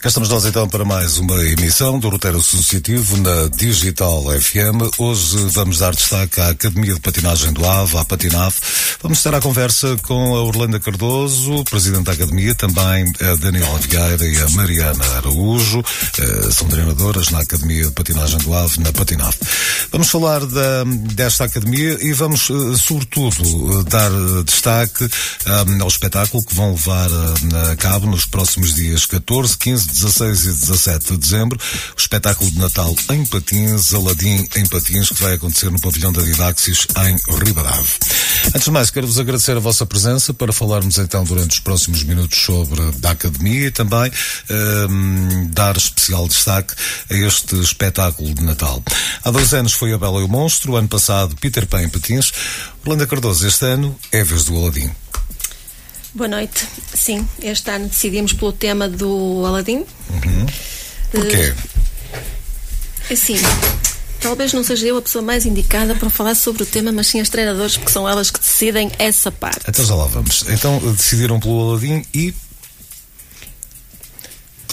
Cá estamos nós então para mais uma emissão do Roteiro Associativo na Digital FM. Hoje vamos dar destaque à Academia de Patinagem do AVE, à Patinave. Vamos estar à conversa com a Orlando Cardoso, Presidente da Academia, também a Daniela Vieira e a Mariana Araújo. Eh, são treinadoras na Academia de Patinagem do AVE, na Patinave. Vamos falar da, desta Academia e vamos, eh, sobretudo, dar destaque um, ao espetáculo que vão levar a cabo nos próximos dias 14, 15, 16 e 17 de dezembro, o espetáculo de Natal em Patins, Aladim em Patins, que vai acontecer no pavilhão da Didaxis em Ribadave. Antes de mais, quero-vos agradecer a vossa presença para falarmos então durante os próximos minutos sobre a Academia e também um, dar especial destaque a este espetáculo de Natal. Há dois anos foi a Bela e o Monstro, ano passado Peter Pan em Patins. Orlando Cardoso, este ano é a vez do Aladim. Boa noite. Sim, este ano decidimos pelo tema do Aladim. Uhum. Porquê? Uh, assim, talvez não seja eu a pessoa mais indicada para falar sobre o tema, mas sim as treinadoras, porque são elas que decidem essa parte. Então já lá vamos. Então decidiram pelo Aladim e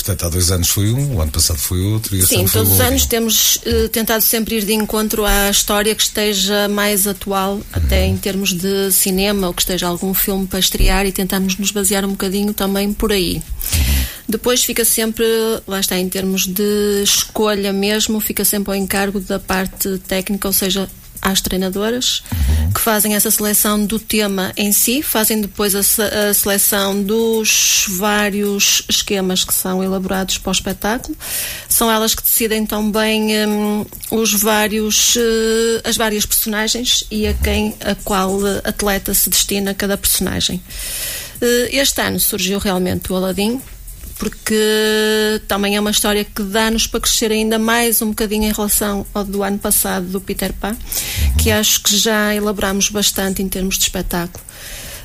Portanto, há dois anos foi um, o ano passado foi outro e este Sim, ano foi todos os outro. anos temos uh, tentado sempre ir de encontro à história que esteja mais atual, até em termos de cinema, ou que esteja algum filme para estrear e tentamos nos basear um bocadinho também por aí. Depois fica sempre, lá está, em termos de escolha mesmo, fica sempre ao encargo da parte técnica, ou seja, às treinadoras que fazem essa seleção do tema em si, fazem depois a, a, seleção dos vários esquemas que são elaborados para o espetáculo. São elas que decidem também um, os vários, uh, as várias personagens e a quem, a qual atleta se destina cada personagem. Uh, este ano surgiu realmente o Aladim, porque também é uma história que dá-nos para crescer ainda mais um bocadinho em relação ao do ano passado do Peter Pan, que acho que já elaboramos bastante em termos de espetáculo.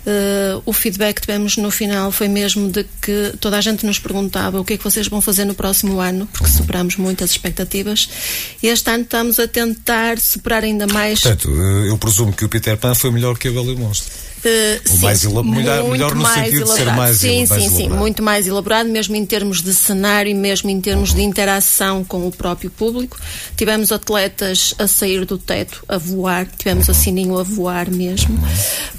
Uh, o feedback que tivemos no final foi mesmo de que toda a gente nos perguntava o que é que vocês vão fazer no próximo ano, porque superamos muitas expectativas. E este ano estamos a tentar superar ainda mais. Portanto, eu presumo que o Peter Pan foi melhor que a Bela e o Monstro. Uh, sim, mais melhor, melhor no mais sentido elaborado. de ser mais, sim, mais sim, elaborado. sim, muito mais elaborado, mesmo em termos de cenário e mesmo em termos de interação com o próprio público. Tivemos atletas a sair do teto, a voar, tivemos a Sininho a voar mesmo,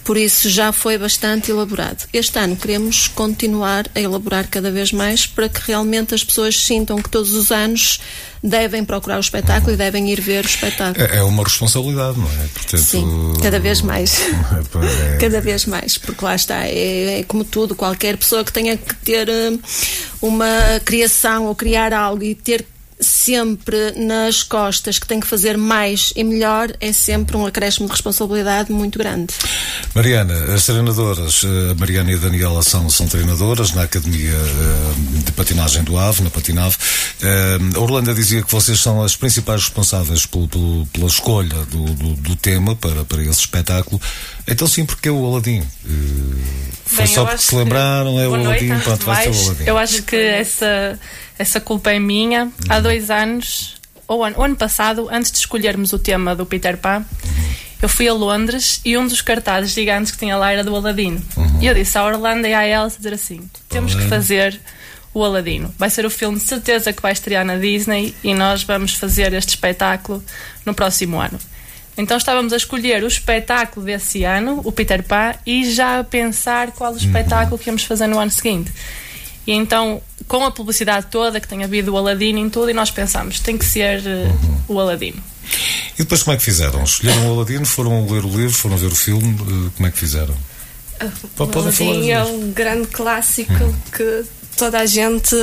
por isso já foi bastante elaborado. Este ano queremos continuar a elaborar cada vez mais para que realmente as pessoas sintam que todos os anos devem procurar o espetáculo e devem ir ver o espetáculo. É, é uma responsabilidade, não é? Portanto, Sim, cada vez mais. É... cada vez mais, porque lá está, é, é, como tudo, qualquer pessoa que tenha que ter uma criação ou criar algo e ter sempre nas costas que tem que fazer mais e melhor é sempre um acréscimo de responsabilidade muito grande. Mariana, as treinadoras, a Mariana e a Daniela são, são treinadoras na Academia de Patinagem do AVE, na Patinave. A Orlando dizia que vocês são as principais responsáveis pelo, pelo, pela escolha do, do, do, tema para, para esse espetáculo. Então sim, porque é o Aladim. Foi Bem, só porque se lembraram, é o Aladim, pronto, vai ser o Aladim. Eu acho que essa, essa culpa é minha. Uhum. Há dois anos, ou ano, o ano passado, antes de escolhermos o tema do Peter Pan, uhum. eu fui a Londres e um dos cartazes gigantes que tinha lá era do Aladino. Uhum. E eu disse à Orlando e à Elsa dizer assim: temos que fazer o Aladino. Vai ser o filme de certeza que vai estrear na Disney e nós vamos fazer este espetáculo no próximo ano. Então estávamos a escolher o espetáculo desse ano, o Peter Pan, e já a pensar qual o espetáculo que íamos fazer no ano seguinte. E então, com a publicidade toda que tem havido o Aladino em tudo, e nós pensámos, tem que ser uh, o Aladino. E depois como é que fizeram? Escolheram o Aladino, foram ler o livro, foram ver o filme, uh, como é que fizeram? Uh, o Aladino é um grande clássico uhum. que toda a gente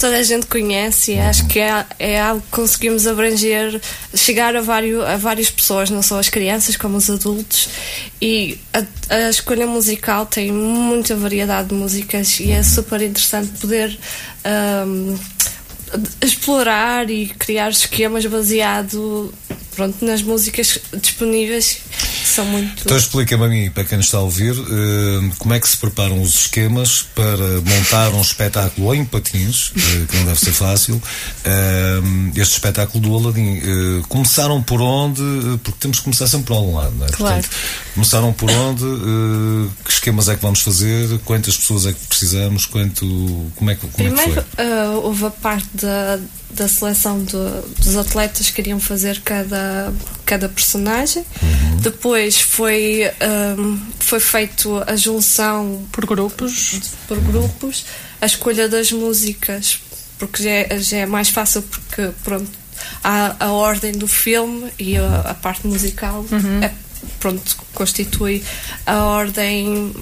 toda a gente conhece e uhum. acho que é, é algo que conseguimos abranger, chegar a, vários, a várias pessoas, não só as crianças como os adultos. E a, a escolha musical tem muita variedade de músicas e é super interessante poder. Um, explorar e criar esquemas baseado pronto, nas músicas disponíveis são muito. Então explica-me a mim, para quem nos está a ouvir, uh, como é que se preparam os esquemas para montar um espetáculo em patins, uh, que não deve ser fácil. Uh, este espetáculo do Aladim. começaram por onde? Porque temos que começar sempre por algum lado, não é? Claro. Portanto, começaram por onde? que esquemas é que vamos fazer? Quantas pessoas é que precisamos? Quanto, como é que, como Primeiro, é que foi? houve a parte da, da seleção do, dos atletas que queriam fazer cada, cada personagem. Uhum. Depois foi, um, foi feito a junção por grupos. por grupos, a escolha das músicas, porque já é, já é mais fácil porque pronto, há a ordem do filme e a, a parte musical uhum. é, pronto, constitui a ordem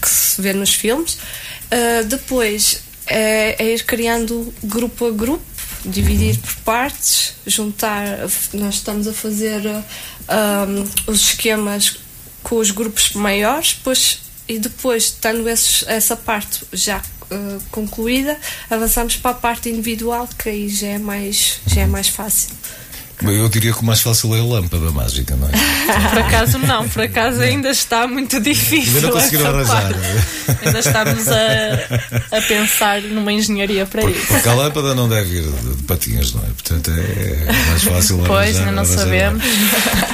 que se vê nos filmes. Uh, depois é, é, ir criando grupo a grupo dividir por partes, juntar. Nós estamos a fazer um, os esquemas com os grupos maiores, depois, e depois, tendo esses, essa parte já uh, concluída, avançamos para a parte individual, que aí já é mais, já é mais fácil. Eu diria que o mais fácil é a lâmpada mágica, não é? por acaso não, por acaso ainda está muito difícil. Ainda não conseguiram arranjar. Ainda estamos a, a pensar numa engenharia para porque, isso. Porque a lâmpada não deve ir de, patinhas, não é? Portanto é mais fácil arranjar. Pois, ainda não arranjar, sabemos.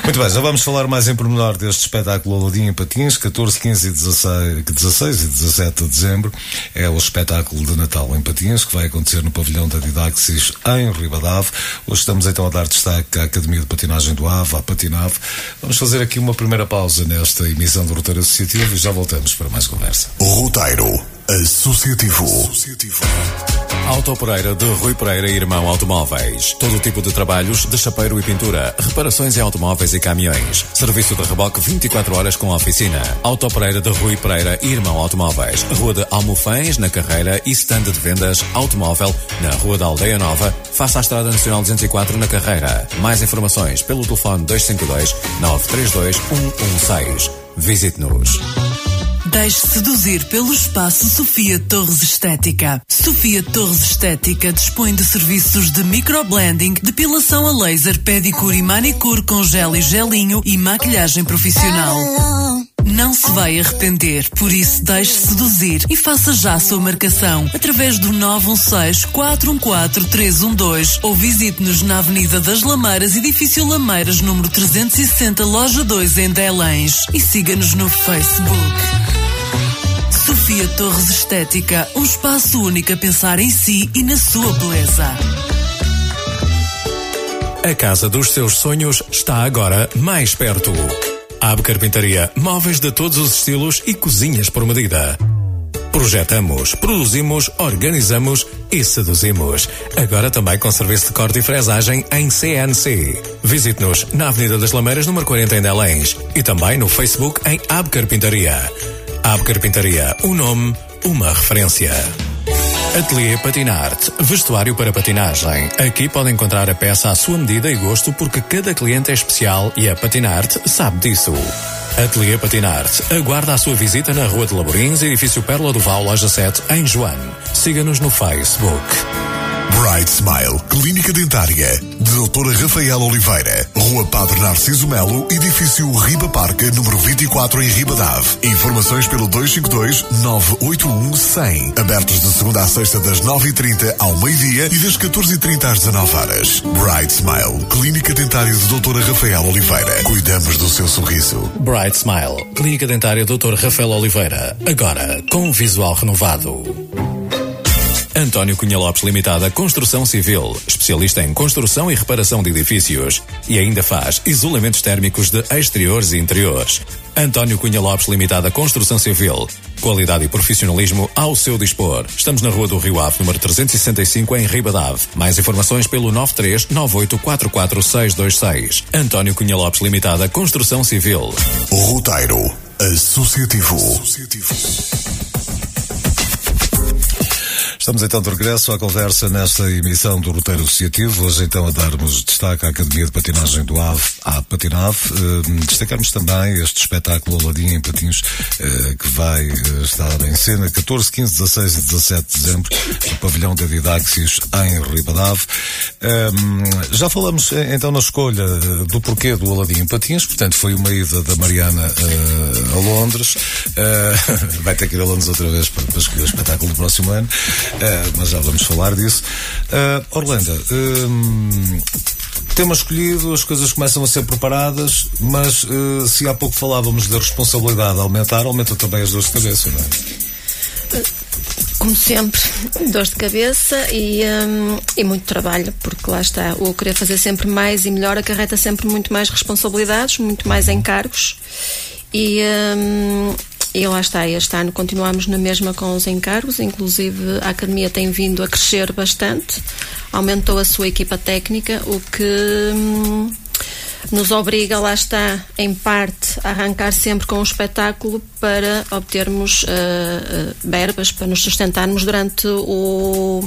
Muito bem, já vamos falar mais em pormenor deste espetáculo Aladim em Patins, 14, 15 e 16, 16 e 17 de dezembro. É o espetáculo de Natal em Patins, que vai acontecer no pavilhão da Didaxis em Ribadave. Hoje estamos então a dar destaque destaque Academia de Patinagem do AVA, a Patinave. Vamos fazer aqui uma primeira pausa nesta emissão do Roteiro Associativo e já voltamos para mais conversa. Roteiro Associativo. Associativo. Auto Pereira de Rui Pereira Irmão Automóveis. Todo tipo de trabalhos de chapeiro e pintura, reparações em automóveis e caminhões. Serviço de reboque 24 horas com oficina. Auto Pereira de Rui Pereira Irmão Automóveis. Rua de Almofães, na Carreira e stand de vendas automóvel na Rua da Aldeia Nova, face à Estrada Nacional 204 na Carreira. Mais informações pelo telefone 252 932 116. Visite-nos. Deixe seduzir pelo espaço Sofia Torres Estética. Sofia Torres Estética dispõe de serviços de microblending, depilação a laser, pedicure e manicure com gel e gelinho e maquilhagem profissional. Não se vai arrepender, por isso deixe seduzir e faça já a sua marcação através do 916-414-312 ou visite-nos na Avenida das Lameiras, edifício Lameiras, número 360, loja 2 em Delães e siga-nos no Facebook. Sofia Torres Estética, um espaço único a pensar em si e na sua beleza. A casa dos seus sonhos está agora mais perto. Ab Carpintaria, móveis de todos os estilos e cozinhas por medida. Projetamos, produzimos, organizamos e seduzimos. Agora também com serviço de corte e fresagem em CNC. Visite-nos na Avenida das Lameiras, número 40 em Delens e também no Facebook em Ab Carpintaria. Ab Carpintaria, um nome, uma referência. Ateliê Patinarte, vestuário para patinagem. Aqui pode encontrar a peça à sua medida e gosto porque cada cliente é especial e a Patinarte sabe disso. Ateliê Patinarte, aguarda a sua visita na Rua de Laborins, edifício Pérola do Val, loja 7, em Joane. Siga-nos no Facebook. Bright Smile, Clínica Dentária, de Doutora Rafael Oliveira, Rua Padre Narciso Melo, Edifício Riba Parque, número 24 em Ribadave. Informações pelo 252-981-100. Abertos de segunda a sexta das 9h30 ao meio-dia e das 14h30 às 19 horas. Bright Smile, Clínica Dentária de Doutora Rafael Oliveira. Cuidamos do seu sorriso. Bright Smile, Clínica Dentária Doutor Rafael Oliveira. Agora, com um visual renovado. António Cunha Lopes Limitada Construção Civil, especialista em construção e reparação de edifícios e ainda faz isolamentos térmicos de exteriores e interiores. António Cunha Lopes Limitada Construção Civil, qualidade e profissionalismo ao seu dispor. Estamos na Rua do Rio Ave, número 365 em Ribadave. Mais informações pelo 939844626. António Cunha Lopes Limitada Construção Civil. Roteiro Associativo. Associativo. Estamos então de regresso à conversa nesta emissão do Roteiro Associativo. Hoje então a darmos destaque à Academia de Patinagem do AVE, à Patinave. Uh, destacamos também este espetáculo Aladim em Patins, uh, que vai uh, estar em cena 14, 15, 16 e 17 de dezembro no pavilhão da Didaxis em Ribadave. já falamos então na escolha do porquê do Aladim em Patins, portanto foi uma ida da Mariana a Londres. vai ter que ir a Londres outra vez para, para escolher o espetáculo do próximo ano. Uh, mas já vamos falar disso. Uh, Orlando, um, tema escolhido, as coisas começam a ser preparadas, mas uh, se há pouco falávamos da responsabilidade aumentar, aumenta também as dores de cabeça, não é? Como sempre, dores de cabeça e, um, e muito trabalho, porque lá está, o querer fazer sempre mais e melhor acarreta sempre muito mais responsabilidades, muito mais encargos e, um, e lá está, este ano continuamos na mesma com os encargos, inclusive a Academia tem vindo a crescer bastante, aumentou a sua equipa técnica, o que hum, nos obriga, lá está, em parte, a arrancar sempre com o espetáculo para obtermos uh, uh, verbas, para nos sustentarmos durante o,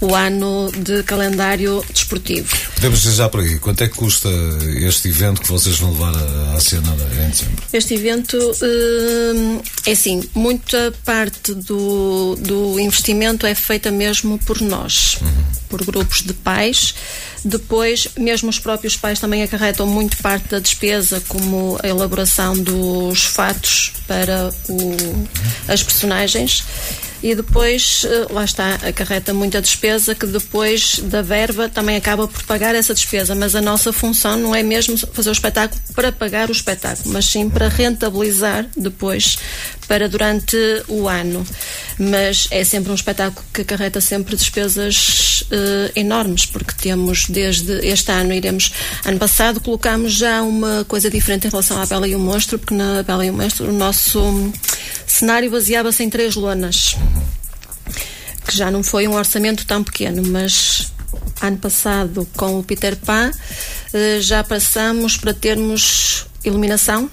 o ano de calendário desportivo. Podemos dizer já por aí, quanto é que custa este evento que vocês vão levar à cena em dezembro? Este evento hum, é assim, muita parte do, do investimento é feita mesmo por nós, uhum. por grupos de pais. Depois, mesmo os próprios pais também acarretam muito parte da despesa, como a elaboração dos fatos para o, as personagens e depois, eh, lá está, acarreta muita despesa que depois da verba também acaba por pagar essa despesa. Mas a nossa função não é mesmo fazer o espetáculo para pagar o espetáculo, mas sim para rentabilizar depois para durante o ano. Mas é sempre um espetáculo que acarreta sempre despesas uh, enormes, porque temos desde este ano, iremos. Ano passado colocámos já uma coisa diferente em relação à Bela e o Monstro, porque na Bela e o Monstro o nosso cenário baseava-se em três lonas. Que já não foi um orçamento tão pequeno, mas ano passado com o Peter Pan uh, já passamos para termos iluminação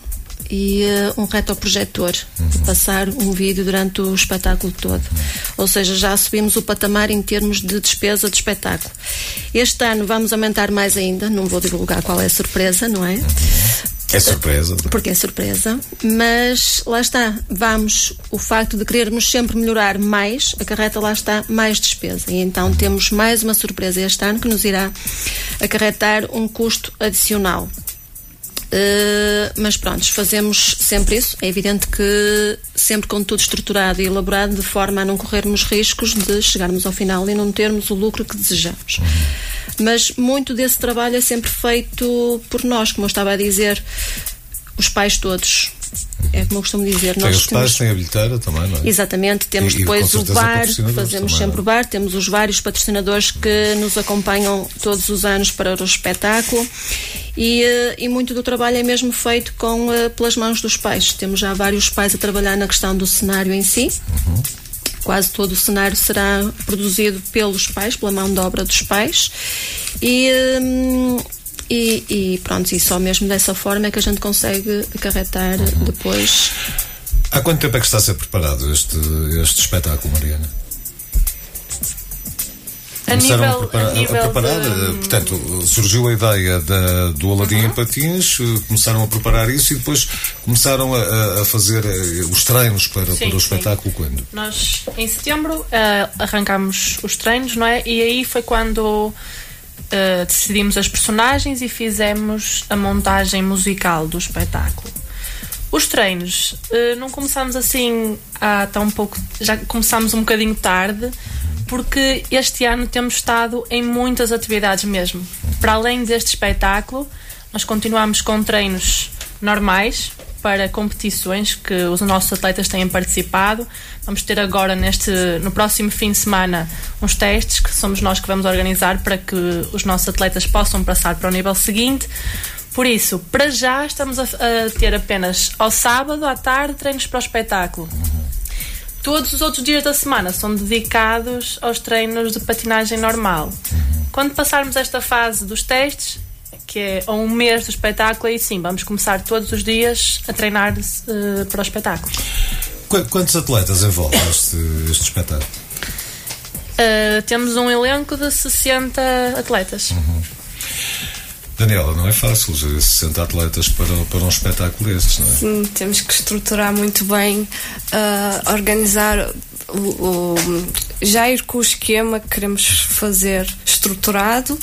e uh, um retroprojetor uhum. passar um vídeo durante o espetáculo todo. Uhum. Ou seja, já subimos o patamar em termos de despesa de espetáculo. Este ano vamos aumentar mais ainda, não vou divulgar qual é a surpresa, não é? É surpresa. Porque é surpresa, mas lá está, vamos, o facto de querermos sempre melhorar mais, acarreta lá está mais despesa. E então uhum. temos mais uma surpresa este ano que nos irá acarretar um custo adicional. Uh, mas pronto, fazemos sempre isso. É evidente que sempre com tudo estruturado e elaborado de forma a não corrermos riscos de chegarmos ao final e não termos o lucro que desejamos. Mas muito desse trabalho é sempre feito por nós, como eu estava a dizer, os pais todos. É como eu costumo dizer. Tem nós os pais, tem a bilheteira também, não é? Exatamente, temos e, depois o bar, que fazemos também, sempre o bar, temos os vários patrocinadores que nos acompanham todos os anos para o espetáculo e, eh, e muito do trabalho é mesmo feito com, eh, pelas mãos dos pais. Temos já vários pais a trabalhar na questão do cenário em si. Uhum. Quase todo o cenário será produzido pelos pais, pela mão de obra dos pais. E, hum, e, e pronto, e só mesmo dessa forma é que a gente consegue acarretar uhum. depois. Há quanto tempo é que está a ser preparado este, este espetáculo, Mariana? começaram a, prepara a, a preparar, de... Eh, portanto, surgiu a ideia da, do Aladim uhum. em Patins, eh, começaram a preparar isso e depois começaram a, a fazer eh, os treinos para, sim, para o espetáculo sim. quando? Nós, em setembro, uh, arrancámos os treinos, não é? E aí foi quando uh, decidimos as personagens e fizemos a montagem musical do espetáculo. Os treinos, uh, não começámos assim há tão pouco, já começámos um bocadinho tarde, porque este ano temos estado em muitas atividades mesmo. Para além deste espetáculo, nós continuamos com treinos normais para competições que os nossos atletas têm participado. Vamos ter agora neste no próximo fim de semana uns testes que somos nós que vamos organizar para que os nossos atletas possam passar para o nível seguinte. Por isso, para já estamos a, a ter apenas ao sábado à tarde treinos para o espetáculo. Todos os outros dias da semana são dedicados aos treinos de patinagem normal. Quando passarmos esta fase dos testes, que é um mês do espetáculo, aí sim, vamos começar todos os dias a treinar uh, para o espetáculo. Quantos atletas envolvem este, este espetáculo? Uh, temos um elenco de 60 atletas. Uhum. Daniela, não é fácil gerir 60 atletas para, para um espetáculo destes, não é? Sim, temos que estruturar muito bem, uh, organizar o, o, já ir com o esquema que queremos fazer estruturado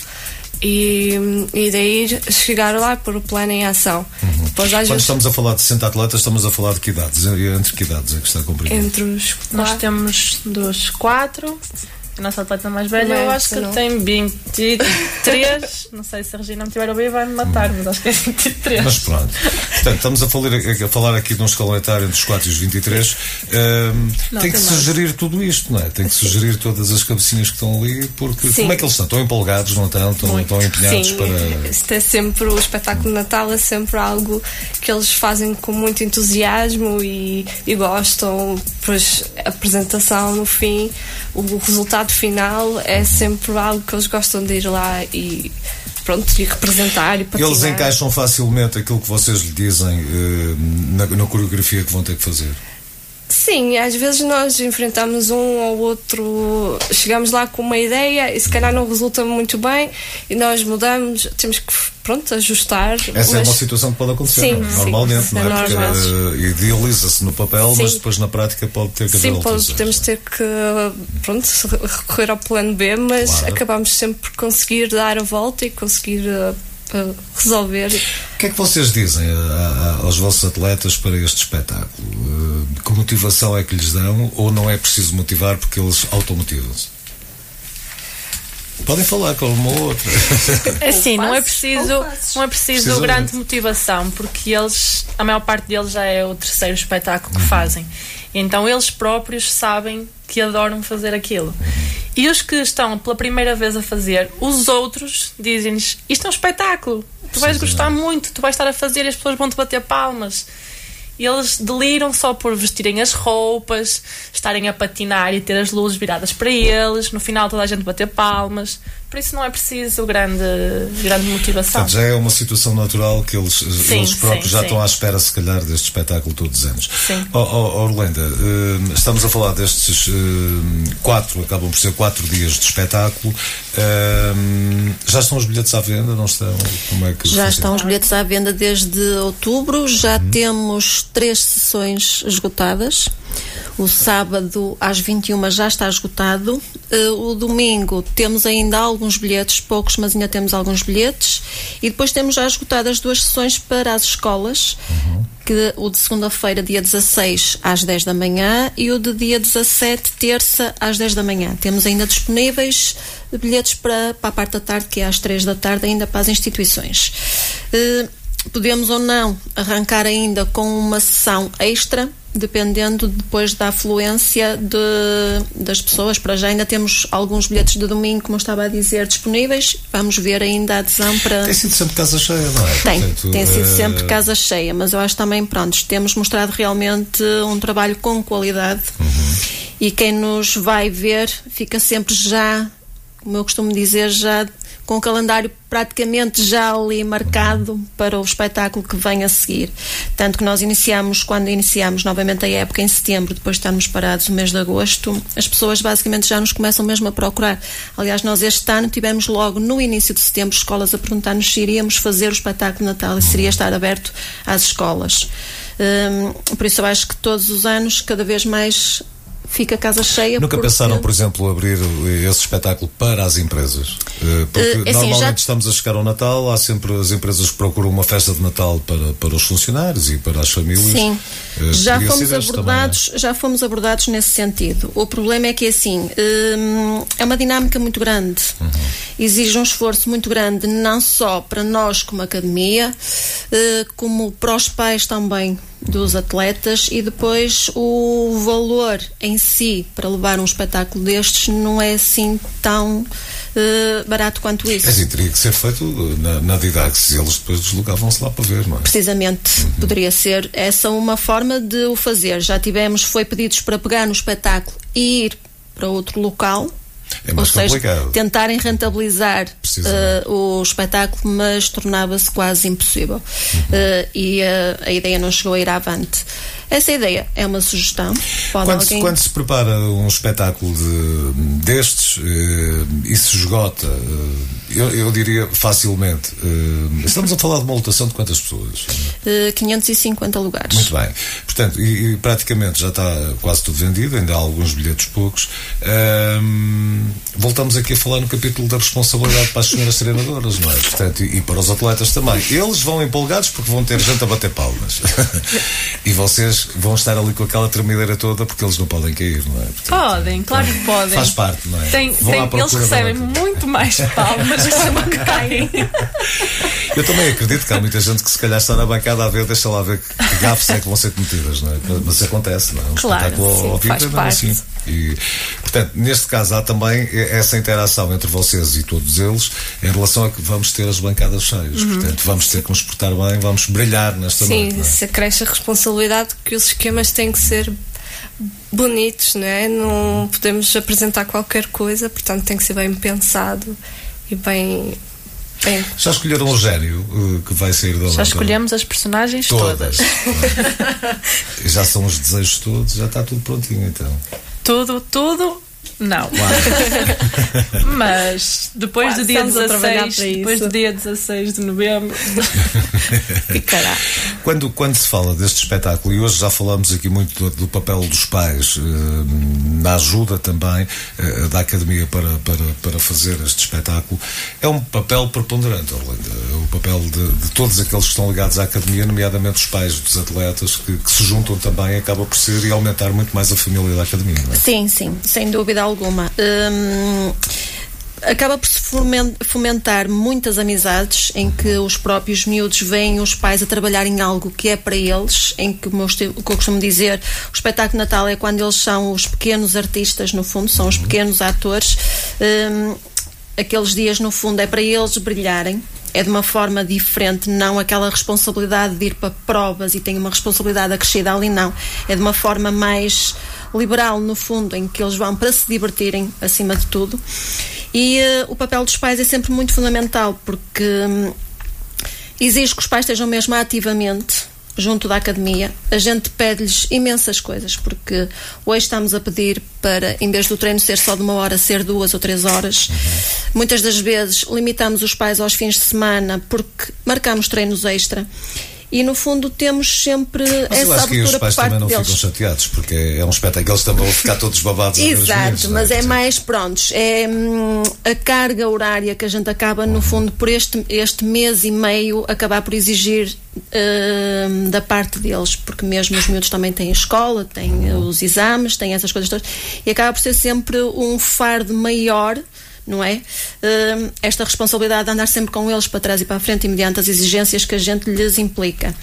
e, e daí chegar lá por o plano em ação. Uhum. Depois, Quando vezes, estamos a falar de 60 atletas, estamos a falar de que idades? Entre que idades é que está compreendido? Entre os quatro. Nós temos dos 4 a nossa atleta mais velha, eu acho que não. tem 23. não sei se a Regina me tiver a ouvir, vai-me matar, mas acho que é 23. Mas pronto. Portanto, estamos a falar, a falar aqui de um escalão etário entre os 4 e os 23. Um, não, tem que sugerir tudo isto, não é? Tem que sugerir todas as cabecinhas que estão ali, porque Sim. como é que eles estão? Estão empolgados, não estão? Estão, estão empenhados Sim. para. Isto é sempre, o espetáculo de Natal é sempre algo que eles fazem com muito entusiasmo e, e gostam. Pois a apresentação no fim, o resultado final é sempre algo que eles gostam de ir lá e pronto, e representar e patinar. Eles encaixam facilmente aquilo que vocês lhe dizem uh, na, na coreografia que vão ter que fazer? Sim, às vezes nós enfrentamos um ou outro, chegamos lá com uma ideia e se calhar não resulta muito bem e nós mudamos, temos que, pronto, ajustar. Essa mas... é uma situação que pode acontecer, sim, não? normalmente, sim, não é? Porque uh, idealiza-se no papel, sim. mas depois na prática pode ter que haver Sim, pode, podemos ter que, pronto, recorrer ao plano B, mas claro. acabamos sempre por conseguir dar a volta e conseguir uh, resolver. O que é que vocês dizem a, a, aos vossos atletas para este espetáculo? Uh, que motivação é que lhes dão ou não é preciso motivar porque eles automotivam-se? Podem falar com uma ou outra. Assim, não é preciso, não é preciso grande motivação, porque eles, a maior parte deles já é o terceiro espetáculo que uhum. fazem. Então eles próprios sabem que adoram fazer aquilo. Uhum. E os que estão pela primeira vez a fazer, os outros dizem-lhes: Isto é um espetáculo, tu vais gostar muito, tu vais estar a fazer e as pessoas vão te bater palmas. E eles deliram só por vestirem as roupas, estarem a patinar e ter as luzes viradas para eles, no final toda a gente bater palmas. Por isso não é preciso grande, grande motivação. Portanto, já é uma situação natural que eles, sim, eles próprios sim, já sim. estão à espera, se calhar, deste espetáculo todos os anos. Sim. Oh, oh, Orlando, uh, estamos a falar destes uh, quatro, acabam por ser quatro dias de espetáculo. Uh, já estão os bilhetes à venda? Não estão? Como é que já estão os bilhetes à venda desde outubro. Já uhum. temos três sessões esgotadas. O sábado às 21 já está esgotado. Uh, o domingo temos ainda alguns bilhetes, poucos, mas ainda temos alguns bilhetes. E depois temos já esgotadas duas sessões para as escolas. Uhum. Que, o de segunda-feira, dia 16, às 10 da manhã, e o de dia 17, terça, às 10 da manhã. Temos ainda disponíveis bilhetes para, para a parte da tarde, que é às 3 da tarde, ainda para as instituições. Uh, podemos ou não arrancar ainda com uma sessão extra dependendo depois da afluência de, das pessoas. Para já ainda temos alguns bilhetes de domingo, como eu estava a dizer, disponíveis. Vamos ver ainda a adesão para. Tem sido sempre casa cheia, não é? Tem, Portanto, tem sido é... sempre casa cheia, mas eu acho também, pronto, temos mostrado realmente um trabalho com qualidade uhum. e quem nos vai ver fica sempre já, como eu costumo dizer, já com o calendário praticamente já ali marcado para o espetáculo que vem a seguir. Tanto que nós iniciamos, quando iniciamos novamente a época em setembro, depois de estarmos parados no mês de agosto, as pessoas basicamente já nos começam mesmo a procurar. Aliás, nós este ano tivemos logo no início de setembro escolas a perguntar-nos se iríamos fazer o espetáculo de Natal e seria estar aberto às escolas. Um, por isso eu acho que todos os anos, cada vez mais fica casa cheia. Nunca porque... pensaram, por exemplo, abrir esse espetáculo para as empresas? Eh, porque uh, assim, normalmente já... estamos a chegar ao Natal, há sempre as empresas que procuram uma festa de Natal para, para os funcionários e para as famílias. Sim, uh, já fomos abordados, também, é? já fomos abordados nesse sentido. O problema é que assim hum, é uma dinâmica muito grande, uhum. exige um esforço muito grande, não só para nós como academia, uh, como para os pais também dos atletas e depois o valor em si para levar um espetáculo destes não é assim tão uh, barato quanto isso. É assim, teria que ser feito na, na Didax eles depois deslocavam-se lá para ver, não é? Precisamente, uhum. poderia ser essa uma forma de o fazer. Já tivemos, foi pedidos para pegar no espetáculo e ir para outro local é mais Ou seja, tentarem rentabilizar uh, o espetáculo, mas tornava-se quase impossível. Uhum. Uh, e a ideia não chegou a ir avante. Essa ideia é uma sugestão. Pode quando, alguém... quando se prepara um espetáculo de, destes uh, e se esgota, uh, eu, eu, diria facilmente, uh, estamos a falar de uma lotação de quantas pessoas? 550 lugares. Muito bem. Portanto, e, e, praticamente já está quase tudo vendido, ainda há alguns bilhetes poucos. voltamos aqui a falar no capítulo da responsabilidade para as senhoras treinadoras, não é? Portanto, e, e para os atletas também. Eles vão empolgados porque vão ter gente a bater palmas. e vocês vão estar ali com aquela tremedeira toda porque eles não podem cair, não é? Portanto, podem, claro que podem. Faz parte, não é? Tem, tem, eles recebem muito mais palmas que caem. Eu também acredito que há muita gente que se calhar está na bancada a ver, deixa lá ver que gafes é que vão ser cometidas, não é? Mas acontece, não é? Um claro, espetáculo sim, ao vivo é mesmo assim. E, portanto, neste caso há também essa interação entre vocês e todos eles em relação a que vamos ter as bancadas cheias. Uhum. Portanto, vamos ter que nos portar bem, vamos brilhar nesta Sim, noite. Sim, é? se acresce a responsabilidade que os esquemas têm que ser bonitos, não é? Não podemos apresentar qualquer coisa, portanto tem que ser bem pensado e bem Bem, já escolheram o gênio uh, que vai sair da Já escolhemos as personagens todas. todas. já são os desejos todos, já está tudo prontinho então. Tudo, tudo não. Mas depois do dia 16, depois do dia 16 de novembro, ficará. Quando, quando se fala deste espetáculo, e hoje já falamos aqui muito do, do papel dos pais uh, na ajuda também uh, da Academia para, para, para fazer este espetáculo, é um papel preponderante, Orlando. É o papel de, de, todos aqueles que estão ligados à Academia, nomeadamente os pais dos atletas, que, que se juntam também, acaba por ser e aumentar muito mais a família da Academia, não é? Sim, sim, sem dúvida alguma. Hum, acaba por se fomentar muitas amizades em que os próprios miúdos veem os pais a trabalhar em algo que é para eles, em que, o que eu costumo dizer, o espetáculo Natal é quando eles são os pequenos artistas, no fundo, são os uhum. pequenos atores. Um, aqueles dias, no fundo, é para eles brilharem. É de uma forma diferente, não aquela responsabilidade de ir para provas e tem uma responsabilidade acrescida ali, não. É de uma forma mais liberal, no fundo, em que eles vão para se divertirem, acima de tudo. E uh, o papel dos pais é sempre muito fundamental, porque um, exige que os pais estejam mesmo ativamente junto da academia. A gente pede-lhes imensas coisas, porque hoje estamos a pedir para, em vez do treino ser só de uma hora, ser duas ou três horas. Uhum. Muitas das vezes limitamos os pais aos fins de semana porque marcamos treinos extra e no fundo temos sempre Mas essa acho que os pais também não deles. ficam chateados porque é um espetáculo eles também vão ficar todos babados Exato, mas é, é mais prontos é hum, a carga horária que a gente acaba no fundo por este, este mês e meio acabar por exigir hum, da parte deles, porque mesmo os miúdos também têm escola, têm os exames, têm essas coisas todas e acaba por ser sempre um fardo maior não é? Uh, esta responsabilidade de andar sempre com eles para trás e para a frente e mediante as exigências que a gente lhes implica.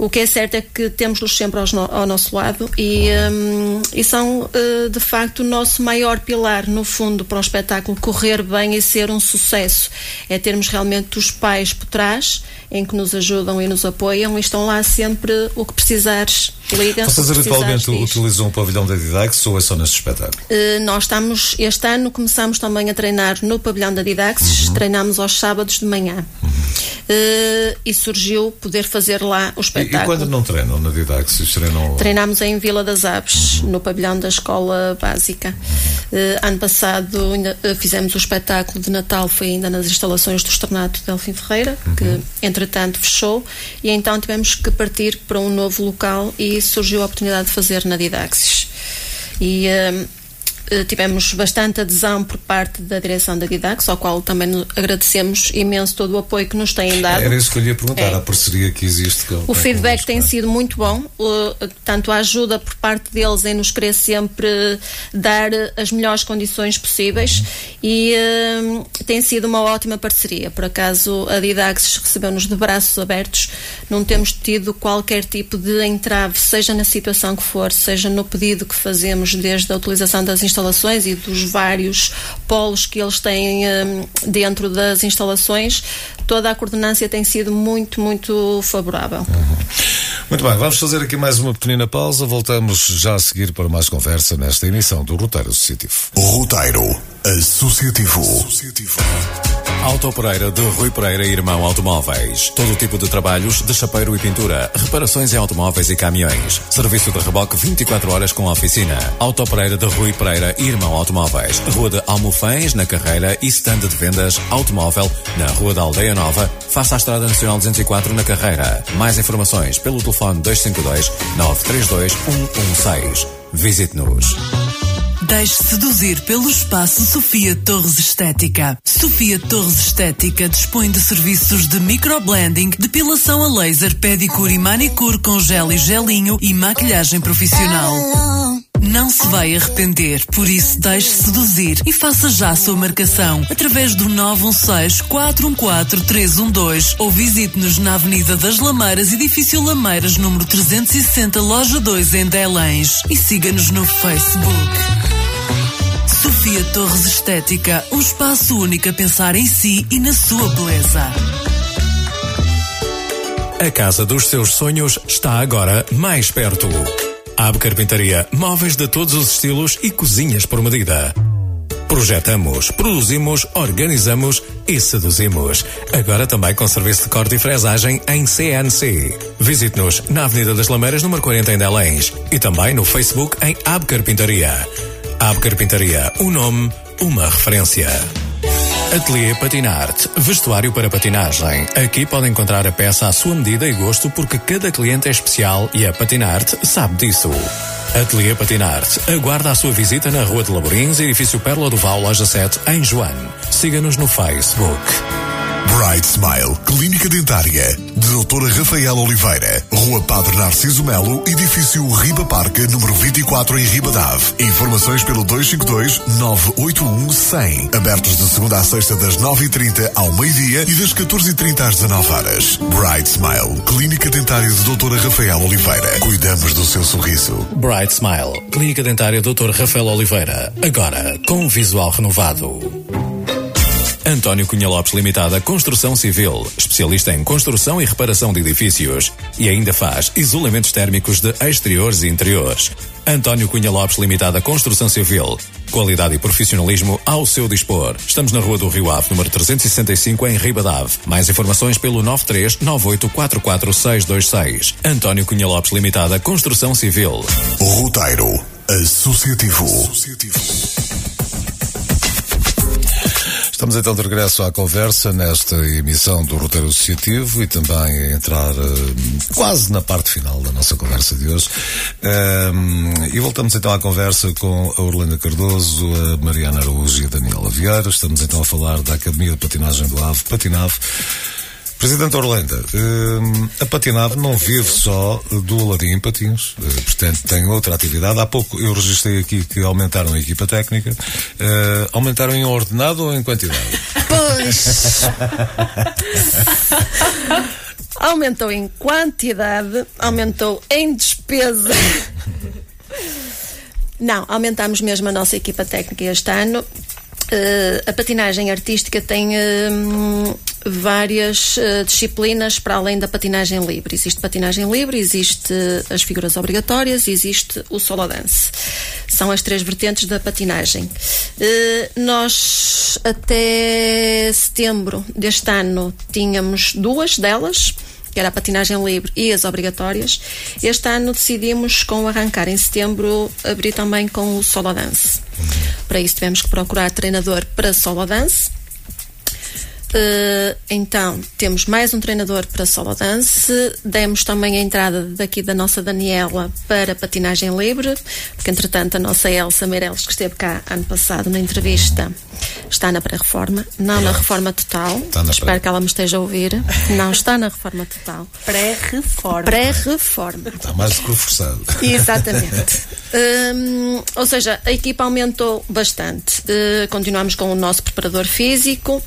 O que é certo é que temos-los sempre no, ao nosso lado e, um, e são, uh, de facto, o nosso maior pilar, no fundo, para o espetáculo correr bem e ser um sucesso. É termos realmente os pais por trás, em que nos ajudam e nos apoiam e estão lá sempre o que precisares. Liga, Vocês habitualmente utilizam o pavilhão da Didax ou é só neste espetáculo? Uh, nós estamos, este ano, começamos também a treinar no pavilhão da Didax, uhum. treinamos aos sábados de manhã. Uhum. Uh, e surgiu poder fazer lá o espetáculo. E, e quando não treinam na Didaxis? Treinam... Treinamos em Vila das Aves, uhum. no pavilhão da Escola Básica. Uhum. Uh, ano passado ainda, uh, fizemos o espetáculo de Natal, foi ainda nas instalações do Externato de Delfim Ferreira, uhum. que entretanto fechou, e então tivemos que partir para um novo local e surgiu a oportunidade de fazer na Didaxis. E eh, tivemos bastante adesão por parte da direção da Didax, ao qual também agradecemos imenso todo o apoio que nos têm dado. Era isso que eu lhe ia perguntar, é. a parceria que existe. Com, o feedback tem sido muito bom, tanto a ajuda por parte deles em nos querer sempre dar as melhores condições possíveis uhum. e uh, tem sido uma ótima parceria. Por acaso a Didax recebeu-nos de braços abertos, não temos tido qualquer tipo de entrave, seja na situação que for, seja no pedido que fazemos desde a utilização das instalações instalações e dos vários polos que eles têm um, dentro das instalações, toda a coordenância tem sido muito, muito favorável. Uhum. Muito bem, vamos fazer aqui mais uma pequena pausa. Voltamos já a seguir para mais conversa nesta emissão do Roteiro Associativo. Roteiro Associativo. Associativo. Auto Pereira de Rui Pereira Irmão Automóveis. Todo tipo de trabalhos de chapeiro e pintura, reparações em automóveis e caminhões. Serviço de reboque 24 horas com oficina. Auto Pereira de Rui Pereira Irmão Automóveis. Rua de Almofães, na Carreira e stand de vendas automóvel na Rua da Aldeia Nova, face à Estrada Nacional 204 na Carreira. Mais informações pelo telefone 252 932 116. Visite-nos. Deixe seduzir pelo espaço Sofia Torres Estética. Sofia Torres Estética dispõe de serviços de microblending, depilação a laser, pedicure e manicure com gel e gelinho e maquilhagem profissional. Não se vai arrepender, por isso deixe seduzir e faça já a sua marcação através do 916-414-312 ou visite-nos na Avenida das Lameiras, edifício Lameiras, número 360, loja 2 em Delães e siga-nos no Facebook. Sofia Torres Estética, um espaço único a pensar em si e na sua beleza. A casa dos seus sonhos está agora mais perto. Ab Carpintaria, móveis de todos os estilos e cozinhas por medida. Projetamos, produzimos, organizamos e seduzimos. Agora também com serviço de corte e fresagem em CNC. Visite-nos na Avenida das Lameiras, número 40 em Delães e também no Facebook em Ab Carpintaria. Ab Carpintaria, um nome, uma referência. Ateliê Patinarte, vestuário para patinagem. Aqui pode encontrar a peça à sua medida e gosto porque cada cliente é especial e a Patinarte sabe disso. Ateliê Patinarte, aguarda a sua visita na Rua de Laborins, edifício Pérola do Val, loja 7, em Joane. Siga-nos no Facebook. Bright Smile, Clínica Dentária, de Doutora Rafael Oliveira, Rua Padre Narciso Melo, Edifício Riba Parque, número 24 em Ribadave. Informações pelo 252-981-100. Abertos de segunda a sexta das 9h30 ao meio-dia e das 14h30 às 19 horas. Bright Smile, Clínica Dentária de Doutora Rafael Oliveira. Cuidamos do seu sorriso. Bright Smile, Clínica Dentária Dr. Rafael Oliveira. Agora, com visual renovado. António Cunha Lopes Limitada Construção Civil, especialista em construção e reparação de edifícios e ainda faz isolamentos térmicos de exteriores e interiores. António Cunha Lopes Limitada Construção Civil, qualidade e profissionalismo ao seu dispor. Estamos na Rua do Rio Ave, número 365 em Ribadave. Mais informações pelo 93 9844626. António Cunha Lopes Limitada Construção Civil. Roteiro Associativo. Associativo. Estamos então de regresso à conversa nesta emissão do Roteiro Associativo e também a entrar uh, quase na parte final da nossa conversa de hoje. Um, e voltamos então à conversa com a Orlando Cardoso, a Mariana Araújo e a Daniela Vieira. Estamos então a falar da Academia de Patinagem do Ave, Patinave. Presidente Orlando, a Patinave não vive só do Aladim Patins, portanto tem outra atividade. Há pouco eu registrei aqui que aumentaram a equipa técnica. aumentaram em ordenado ou em quantidade? Pois. aumentou em quantidade, aumentou em despesa. Não, aumentamos mesmo a nossa equipa técnica este ano. Uh, a patinagem artística tem uh, várias uh, disciplinas para além da patinagem livre. Existe patinagem livre, existe as figuras obrigatórias e existe o solo dance. São as três vertentes da patinagem. nós, até setembro deste ano, tínhamos duas delas que era a patinagem livre e as obrigatórias. Este ano decidimos, com o arrancar em setembro, abrir também com o solo dance. Para isso tivemos que procurar treinador para solo dance. Uh, então, temos mais um treinador para solo dance. Demos também a entrada daqui da nossa Daniela para patinagem livre, porque entretanto a nossa Elsa Meireles, que esteve cá ano passado na entrevista, está na pré-reforma, não na reforma total. Espero pré. que ela me esteja a ouvir. Não está na reforma total. Pré-reforma. Pré-reforma. Está mais do que reforçado. Exatamente. um, ou seja, a equipa aumentou bastante. Uh, continuamos com o nosso preparador físico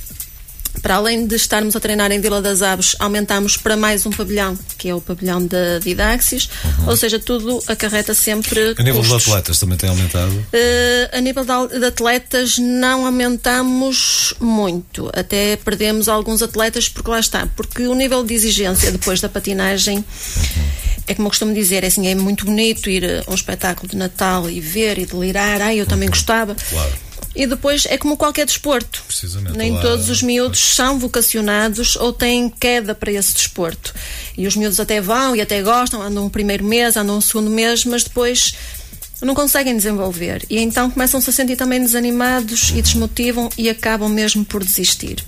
para além de estarmos a treinar em Vila das Aves, aumentamos para mais um pavilhão, que é o pavilhão da Didaxis, uhum. ou seja, tudo acarreta sempre. A nível custos. de atletas também tem aumentado? Uh, a nível de atletas, não aumentamos muito, até perdemos alguns atletas, porque lá está, porque o nível de exigência depois da patinagem. Uhum. É como eu costumo dizer, é, assim, é muito bonito ir a um espetáculo de Natal e ver e delirar. Ai, eu também uhum. gostava. Claro E depois é como qualquer desporto. Nem todos os miúdos são vocacionados ou têm queda para esse desporto. E os miúdos até vão e até gostam, andam um primeiro mês, andam um segundo mês, mas depois não conseguem desenvolver. E então começam-se a sentir também desanimados e desmotivam e acabam mesmo por desistir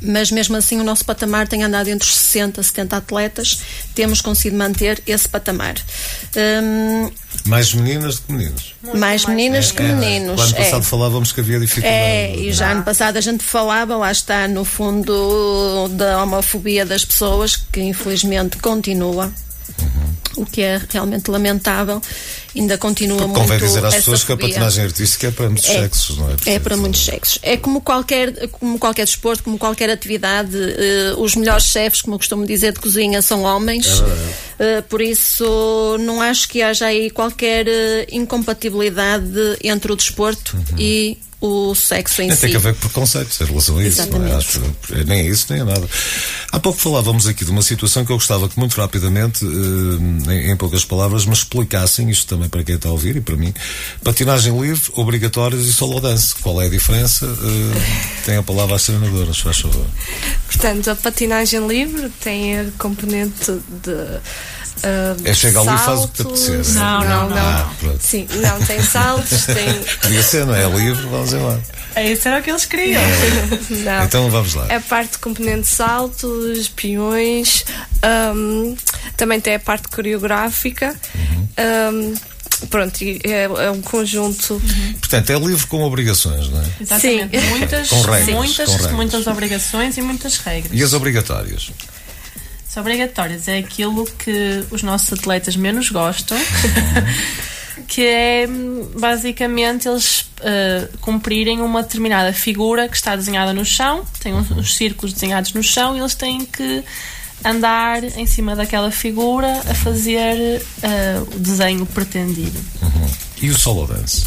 mas mesmo assim o nosso patamar tem andado entre os 60 a 70 atletas, temos conseguido manter esse patamar. Hum, mais meninas do que meninos? mais, mais meninas é, que meninos. É, ano passado é. falávamos que havia dificuldade. É, e já ano passado a gente falava, lá está, no fundo da homofobia das pessoas, que infelizmente continua. Uhum o que é realmente lamentável. Ainda continua Porque muito. Convém dizer às pessoas fobia. que a patinagem artística é para muitos é, sexos, não é? é para muitos sexos. É como qualquer, como qualquer desporto, como qualquer atividade. Uh, os melhores chefes, como eu costumo dizer, de cozinha são homens. É uh, por isso, não acho que haja aí qualquer uh, incompatibilidade entre o desporto uhum. e o sexo em nem si. Tem que haver preconceitos em relação a isso. Exatamente. Acho, nem é isso, nem é nada. Há pouco falávamos aqui de uma situação que eu gostava que muito rapidamente, eh, em, em, poucas palavras, me explicassem, isto também para quem está a ouvir e para mim, patinagem livre, obrigatórios e solo dance. Qual é a diferença? Eh, tem a palavra às treinadoras, faz favor. Portanto, a patinagem livre tem a componente de Uh, é chega ali e faz o que te apetecer. É? Não, não, não. Ah, Sim, não, tem saltos, tem. Podia ser, não é? é livre, vamos embora. É isso era o que eles queriam. Não. Então vamos lá. A parte de componente de saltos, peões, um, também tem a parte coreográfica. Uhum. Um, pronto, é, é, um conjunto. Uhum. Portanto, é livre com obrigações, não é? Exatamente. Sim. Muitas, com regras, muitas, com muitas obrigações e muitas regras. E as obrigatórias? São obrigatórias. É aquilo que os nossos atletas menos gostam. que é basicamente eles uh, cumprirem uma determinada figura que está desenhada no chão, tem uns, uns, círculos desenhados no chão e eles têm que andar em cima daquela figura a fazer uh, o desenho pretendido. Uhum. E o solo dance?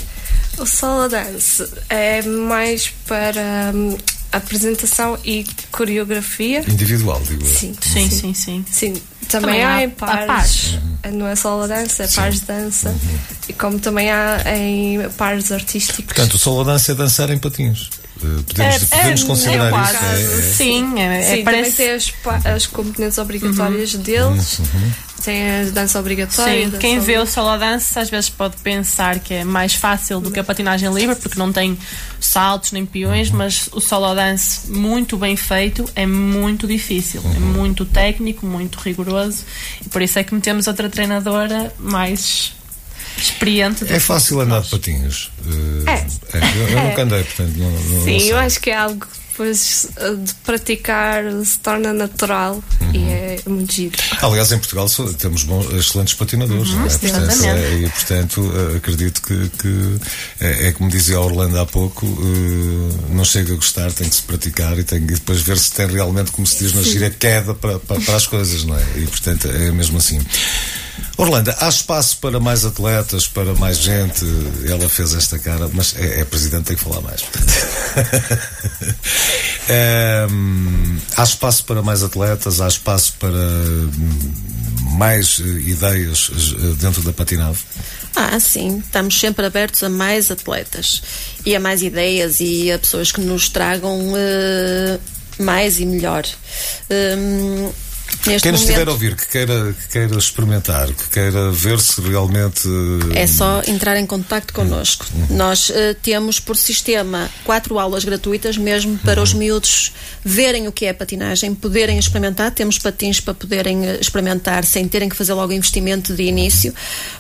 O solo dance é mais para um, apresentação e coreografia. Individual, digo sim, sim, sim, sim, sim. Também, também há em pares. pares. Uhum. Não é solo dança, é sim. pares de dança. Uhum. E como também há em pares artísticos. Portanto, o solo dança é dançar em patins. Eh, podemos, é, podemos é, considerar é isso? É, é, sim, é, sim, parece... também tem as, as componentes obrigatórias uhum. deles. Uhum tem a dança obrigatória. Sim, quem vê o solo dance às vezes pode pensar que é mais fácil do que a patinagem livre, porque não tem saltos nem peões, mas o solo dance muito bem feito é muito difícil, é muito técnico, muito rigoroso, e por isso é que metemos outra treinadora mais experiente. É fácil andar de patins. É. é. Eu, eu é. nunca andei, portanto não, não Sim, não eu acho que é algo depois eh, de praticar se torna natural uhum. e é muito giro. Aliás, em Portugal temos bons, excelentes patinadores, uhum, não é? Portanto, é, e portanto eh, acredito que, que é, é, como dizia a Orlando há pouco, uh, não chega a gostar, tem que se praticar e tem que depois ver se tem realmente, como se diz na gira, queda para, para, para as coisas, não é? E portanto é mesmo assim. Orlando, há espaço para mais atletas, para mais gente? Ela fez esta cara, mas é, é presidente, tem que falar mais. é, há espaço para mais atletas, há espaço para mais ideias dentro da patinave? Ah, sim, estamos sempre abertos a mais atletas e a mais ideias e a pessoas que nos tragam uh, mais e melhor. Um, Neste Quem nos estiver a ouvir, que queira, que queira experimentar, que queira ver se realmente. É só entrar em contato connosco. Uhum. Nós uh, temos por sistema quatro aulas gratuitas, mesmo para uhum. os miúdos verem o que é patinagem, poderem experimentar. Temos patins para poderem eh, experimentar sem terem que fazer logo investimento de início.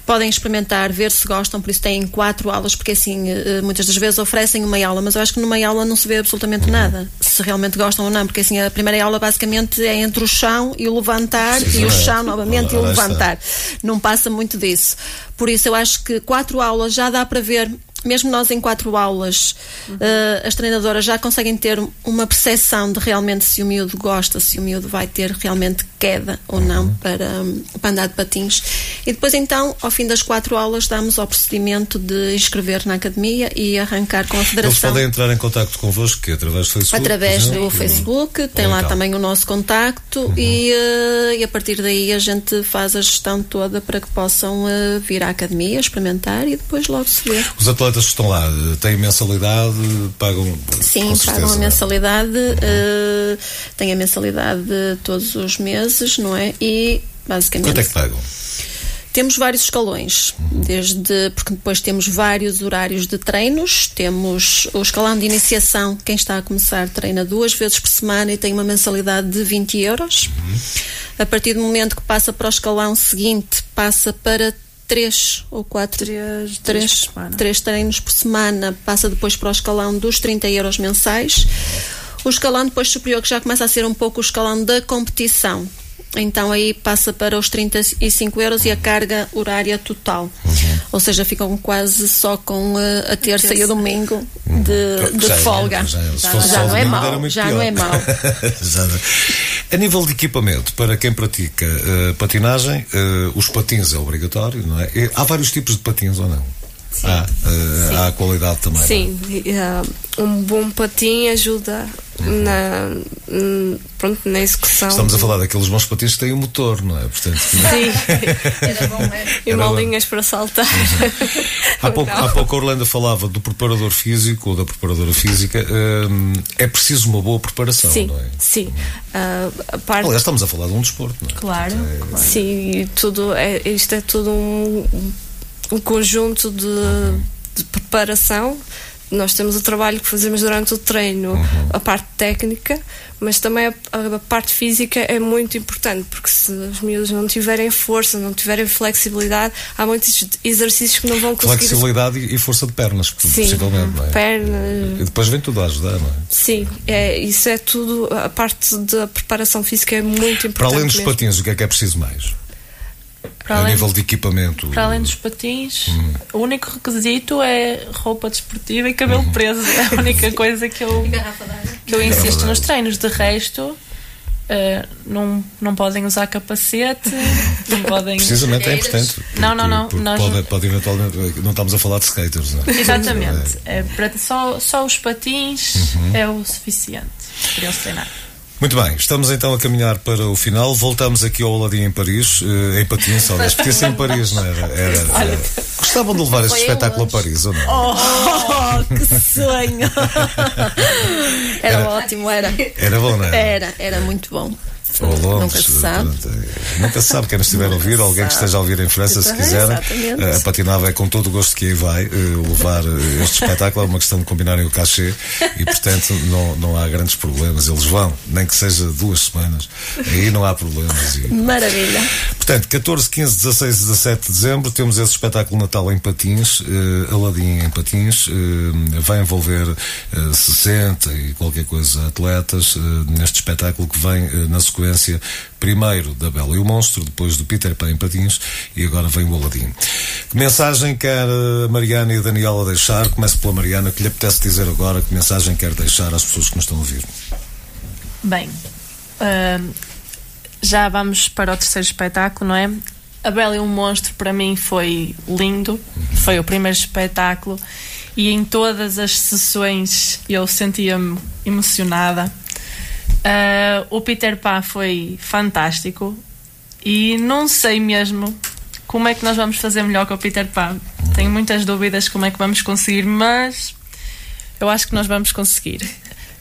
Podem experimentar, ver se gostam, por isso têm quatro aulas, porque assim, muitas das vezes oferecem uma aula, mas eu acho que numa aula não se vê absolutamente uhum. nada, se realmente gostam ou não, porque assim, a primeira aula basicamente é entre o chão e o levantar Sim, e o chão novamente e o levantar. Não passa muito disso. Por isso eu acho que quatro aulas já dá para ver mesmo nós em quatro aulas, uhum. uh, as treinadoras já conseguem ter uma percepção de realmente se o miúdo gosta, se o miúdo vai ter realmente queda ou não uhum. para, para andar de patins. E depois, então, ao fim das quatro aulas, damos ao procedimento de inscrever na academia e arrancar com a federação. Eles podem entrar em contato convosco que através do Facebook? Através do Facebook, tem lá então. também o nosso contacto uhum. e, uh, e a partir daí a gente faz a gestão toda para que possam uh, vir à academia, experimentar e depois logo se vê. Os atletas atletas que estão lá têm mensalidade, pagam. Sim, pagam a mensalidade, uhum. uh, têm a mensalidade todos os meses, não é? E basicamente. Quanto é que pagam? Temos vários escalões, desde porque depois temos vários horários de treinos, temos o escalão de iniciação, quem está a começar treina duas vezes por semana e tem uma mensalidade de 20 euros. Uhum. A partir do momento que passa para o escalão seguinte, passa para três ou quatro três, três, três treinos por semana, passa depois para o escalão dos 30 euros mensais. O escalão depois superior, que já começa a ser um pouco o escalão da competição, então aí passa para os 35 euros e a carga horária total. Uhum. Ou seja, ficam quase só com a, a terça e o domingo de, de já folga. É, já, já, já não é mau. Já pior. não é mau. A nível de equipamento, para quem pratica uh, patinagem, uh, os patins é obrigatório, não é? há vários tipos de patins ou não? Sim. Há, uh, há qualidade também. Sim, uh, um bom patim ajuda uhum. na, um, pronto, na execução. Estamos a falar daqueles bons patins que têm um motor, não é? Portanto, Sim, era bom, era. E molinhas para saltar. Uhum. há, pouco, há pouco a Orlando falava do preparador físico ou da preparadora física. Um, é preciso uma boa preparação, sim, não é? Sim. Uh, parte... Aliás, estamos a falar de um desporto, não é? Claro. Portanto, é... claro. Sim, tudo é, isto é tudo um um conjunto de, de, preparação. Nós temos o trabalho que fazemos durante o treino, uhum. a parte técnica, mas também a, a, parte física é muito importante, porque se os miúdos não tiverem força, não tiverem flexibilidade, há muitos exercícios que não vão conseguir. Flexibilidade e força de pernas, Sim, possivelmente, não é? Pernas. E depois vem tudo a ajudar, não é? Sim, é, isso é tudo, a parte da preparação física é muito importante. Para além dos mesmo. patins, o que é que é preciso mais? Para a nível de equipamento. Para além dos patins, hum. o único requisito é roupa desportiva e cabelo hum. preso. É a única coisa que eu, que eu insisto nos treinos. De resto, Uh, não, não podem usar capacete, não podem. Precisamente é importante. não, não, não. Nós... Pode, pode, eventualmente. Não estamos a falar de skaters, não é? Exatamente. É, para, só, só os patins uhum. é o suficiente para eles treinar. Muito bem, estamos então a caminhar para o final. Voltamos aqui ao Aladim em Paris, uh, em Patins, aliás, podia ser em Paris, não era? era, era. Gostavam de levar este espetáculo a Paris ou não? Oh, que sonho! Era, era ótimo, era. Era bom, não era? Era, era muito bom. Ou Londres, nunca se sabe. Nunca se sabe quem nos estiver a ouvir, alguém que esteja a ouvir em França, se quiserem. A Patinava é com todo o gosto que aí vai uh, levar uh, este espetáculo. É uma questão de combinarem o cachê e, portanto, não, não há grandes problemas. Eles vão, nem que seja duas semanas. Aí não há problemas. E, Maravilha. Portanto, 14, 15, 16 e 17 de dezembro temos esse espetáculo Natal em Patins, uh, Aladim em Patins. Uh, vai envolver uh, 60 e qualquer coisa atletas neste espetáculo que vem na sequência primeiro da Bela e o Monstro, depois do Peter Pan em Patins e agora vem o Aladim. Que mensagem quer a Mariana e a Daniela deixar? Começo pela Mariana, que lhe apetece dizer agora que mensagem quer deixar às pessoas que nos estão a ouvir? Bem, uh, já vamos para o terceiro espetáculo, não é? A Bela e o Monstro para mim foi lindo, foi o primeiro espetáculo e em todas as sessões eu sentia-me emocionada Uh, o Peter Pan foi fantástico e não sei mesmo como é que nós vamos fazer melhor com o Peter Pan. Tenho muitas dúvidas como é que vamos conseguir, mas eu acho que nós vamos conseguir.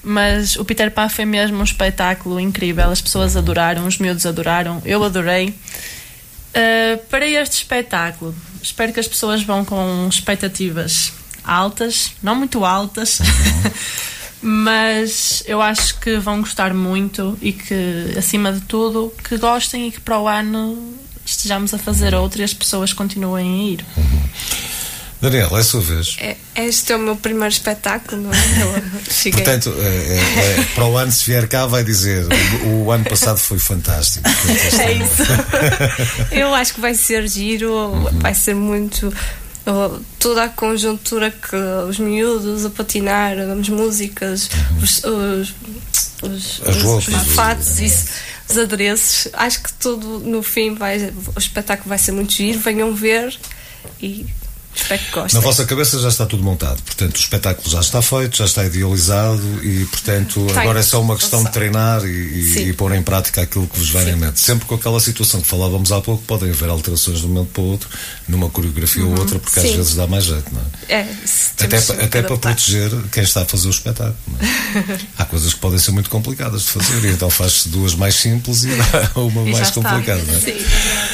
Mas o Peter Pan foi mesmo um espetáculo incrível. As pessoas adoraram, os miúdos adoraram, eu adorei. Uh, para este espetáculo, espero que as pessoas vão com expectativas altas, não muito altas. Uhum. mas eu acho que vão gostar muito e que, acima de tudo, que gostem e que para o ano estejamos a fazer outro e as pessoas continuem a ir. Daniela, é a sua vez. É, este é o meu primeiro espetáculo, não é? Portanto, é, é, é, para o ano, se vier cá, vai dizer: o, o ano passado foi fantástico. é isso. Eu acho que vai ser giro, uhum. vai ser muito toda a conjuntura que os miúdos a patinar, as músicas, uhum. os, os, os, os, os fatos, isso, os adereços. Acho que tudo no fim vai, o espetáculo vai ser muito giro. Venham ver e Espero que gostem. Na vossa cabeça já está tudo montado, portanto o espetáculo já está feito, já está idealizado e, portanto, Tem. agora é só uma questão de treinar e, e, e, pôr em prática aquilo que vos vem em mente. Sempre com aquela situação que falávamos há pouco, podem haver alterações de um momento para o outro, numa coreografia uhum. ou outra, porque Sim. às vezes dá mais jeito, não é? é até até para proteger quem está a fazer o espetáculo. É? há coisas que podem ser muito complicadas de fazer, e então faz-se duas mais simples e uma mais complicada. Não é? Sim,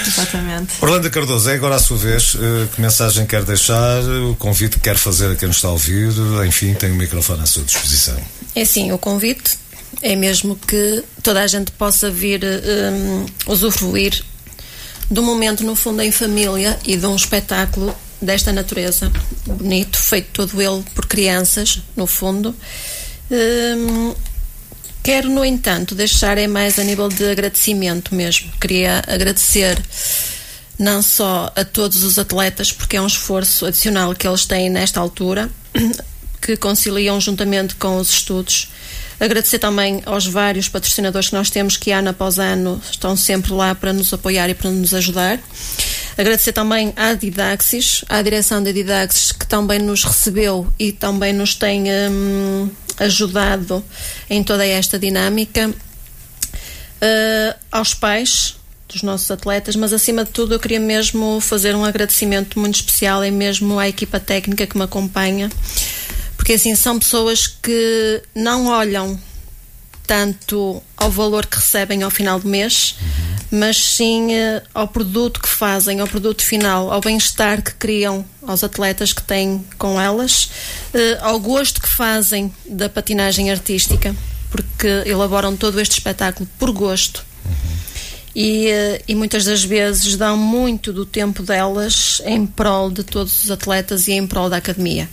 exatamente. Orlando Cardoso, é agora a sua vez. Uh, que mensagem quer deixar? O convite que quer fazer a quem nos está a ouvir? Enfim, tem o microfone à sua disposição. É sim, o convite é mesmo que toda a gente possa vir um, usufruir do momento, no fundo, em família e de um espetáculo desta natureza, bonito, feito todo ele por crianças, no fundo. Um, quero, no entanto, deixar é mais a nível de agradecimento mesmo. Queria agradecer não só a todos os atletas, porque é um esforço adicional que eles têm nesta altura, que conciliam juntamente com os estudos. Agradecer também aos vários patrocinadores que nós temos, que ano após ano estão sempre lá para nos apoiar e para nos ajudar. Agradecer também à Didaxis, à direção da Didaxis, que também nos recebeu e também nos tem hum, ajudado em toda esta dinâmica. Uh, aos pais, dos nossos atletas, mas acima de tudo eu queria mesmo fazer um agradecimento muito especial e mesmo à equipa técnica que me acompanha, porque assim são pessoas que não olham tanto ao valor que recebem ao final do mês, mas sim uh, ao produto que fazem, ao produto final, ao bem-estar que criam aos atletas que têm com elas, uh, ao gosto que fazem da patinagem artística, porque elaboram todo este espetáculo por gosto. Uhum e, eh, e muitas das vezes dão muito do tempo delas em prol de todos os atletas e em prol da academia.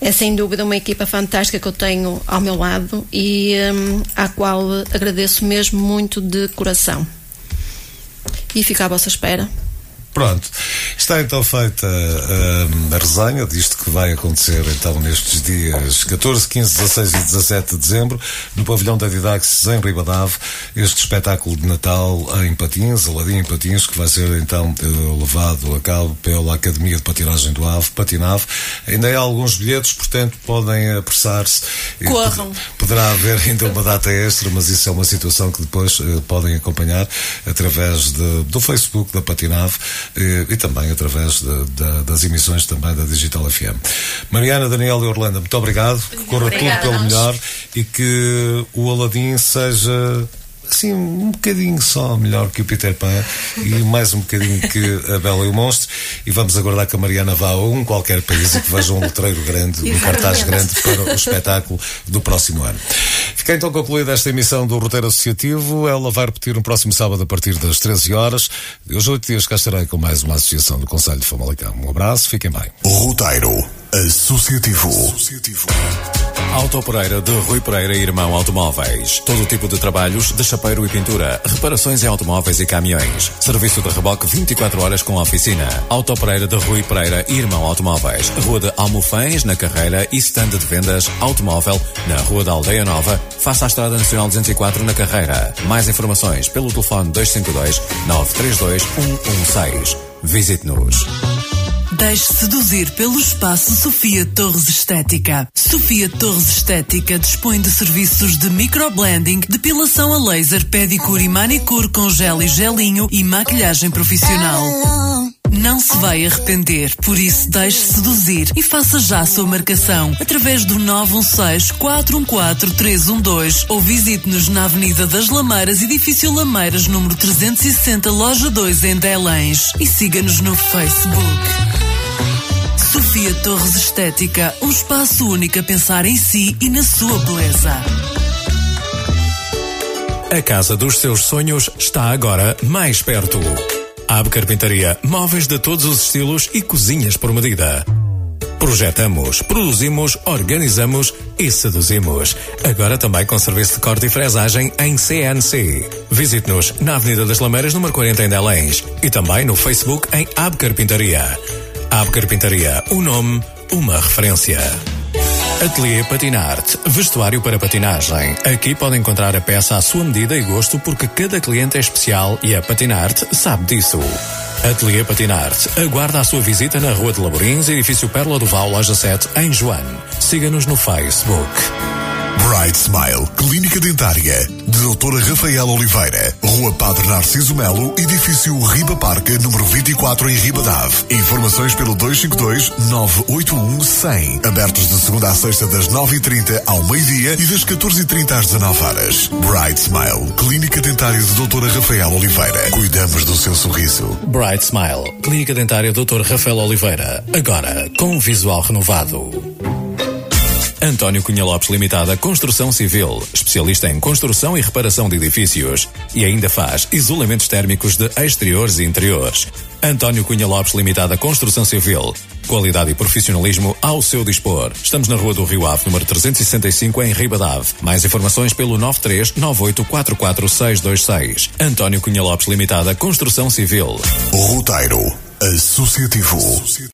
É sem dúvida uma equipa fantástica que eu tenho ao meu lado e um, à qual agradeço mesmo muito de coração. E fico à vossa espera. Pronto, está então feita uh, a resenha disto que vai acontecer então nestes dias 14, 15, 16 e 17 de dezembro no pavilhão da Didaxis em Ribadave, este espetáculo de Natal em Patins, Aladim em Patins, que vai ser então uh, levado a cabo pela Academia de Patinagem do Ave, Patinave. Ainda há alguns bilhetes, portanto podem apressar-se. Corram. Poderá haver ainda uma data extra, mas isso é uma situação que depois uh, podem acompanhar através de, do Facebook da Patinave e, e também através de, de, das emissões também da Digital FM. Mariana, Daniel e Orlando, muito obrigado. Que corra tudo pelo melhor e que o Aladim seja assim, um bocadinho só melhor que o Peter Pan e mais um bocadinho que a Bela e o Monstro. E vamos aguardar que a Mariana vá a um qualquer país e que veja um letreiro grande, um cartaz grande para o espetáculo do próximo ano. Fica então concluída esta emissão do Roteiro Associativo. Ela vai repetir no próximo sábado a partir das 13 horas. Hoje, oito dias, cá estarei com mais uma associação do Conselho de Famalicão. Um abraço, fiquem bem. Roteiro Associativo. Associativo. Auto Pereira de Rui Pereira Irmão Automóveis. Todo tipo de trabalhos de chapeiro e pintura, reparações em automóveis e caminhões. Serviço de reboque 24 horas com oficina. Auto Pereira de Rui Pereira Irmão Automóveis. Rua de Almofães, na Carreira e stand de vendas automóvel na Rua da Aldeia Nova, face à Estrada Nacional 204 na Carreira. Mais informações pelo telefone 252 932 116. Visite-nos. Deixe seduzir pelo espaço Sofia Torres Estética. Sofia Torres Estética dispõe de serviços de microblending, depilação a laser, pedicure e manicure com gel e gelinho e maquilhagem profissional. Não se vai arrepender, por isso deixe seduzir e faça já a sua marcação através do 916-414-312 ou visite-nos na Avenida das Lameiras, edifício Lameiras, número 360, loja 2 em Delães e siga-nos no Facebook. Sofia Torres Estética, um espaço único a pensar em si e na sua beleza. A casa dos seus sonhos está agora mais perto. Abre Carpintaria, móveis de todos os estilos e cozinhas por medida. Projetamos, produzimos, organizamos e seduzimos. Agora também com serviço de corte e fresagem em CNC. Visite-nos na Avenida das Lameiras, número 40 em Delães e também no Facebook em Ab Carpintaria. Ab Carpintaria, um nome, uma referência. Ateliê Patinarte, vestuário para patinagem. Aqui pode encontrar a peça à sua medida e gosto porque cada cliente é especial e a Patinarte sabe disso. Ateliê Patinarte. Aguarda a sua visita na Rua de Laborins, edifício Pérola do Val, loja 7, em Joane. Siga-nos no Facebook. Bright Smile, Clínica Dentária, de Doutora Rafael Oliveira, Rua Padre Narciso Melo, Edifício Riba Parque, número 24 em Ribadave. Informações pelo 252-981-100. Abertos de segunda a sexta das 9h30 ao meio-dia e das 14h30 às 19 horas. Bright Smile, Clínica Dentária de Doutora Rafael Oliveira. Cuidamos do seu sorriso. Bright Smile, Clínica Dentária Dr. Rafael Oliveira. Agora, com um visual renovado. António Cunha Lopes Limitada Construção Civil, especialista em construção e reparação de edifícios e ainda faz isolamentos térmicos de exteriores e interiores. António Cunha Lopes Limitada Construção Civil, qualidade e profissionalismo ao seu dispor. Estamos na Rua do Rio Ave, número 365 em Ribadave. Mais informações pelo 93 626. António Cunha Lopes Limitada Construção Civil. Roteiro Associativo.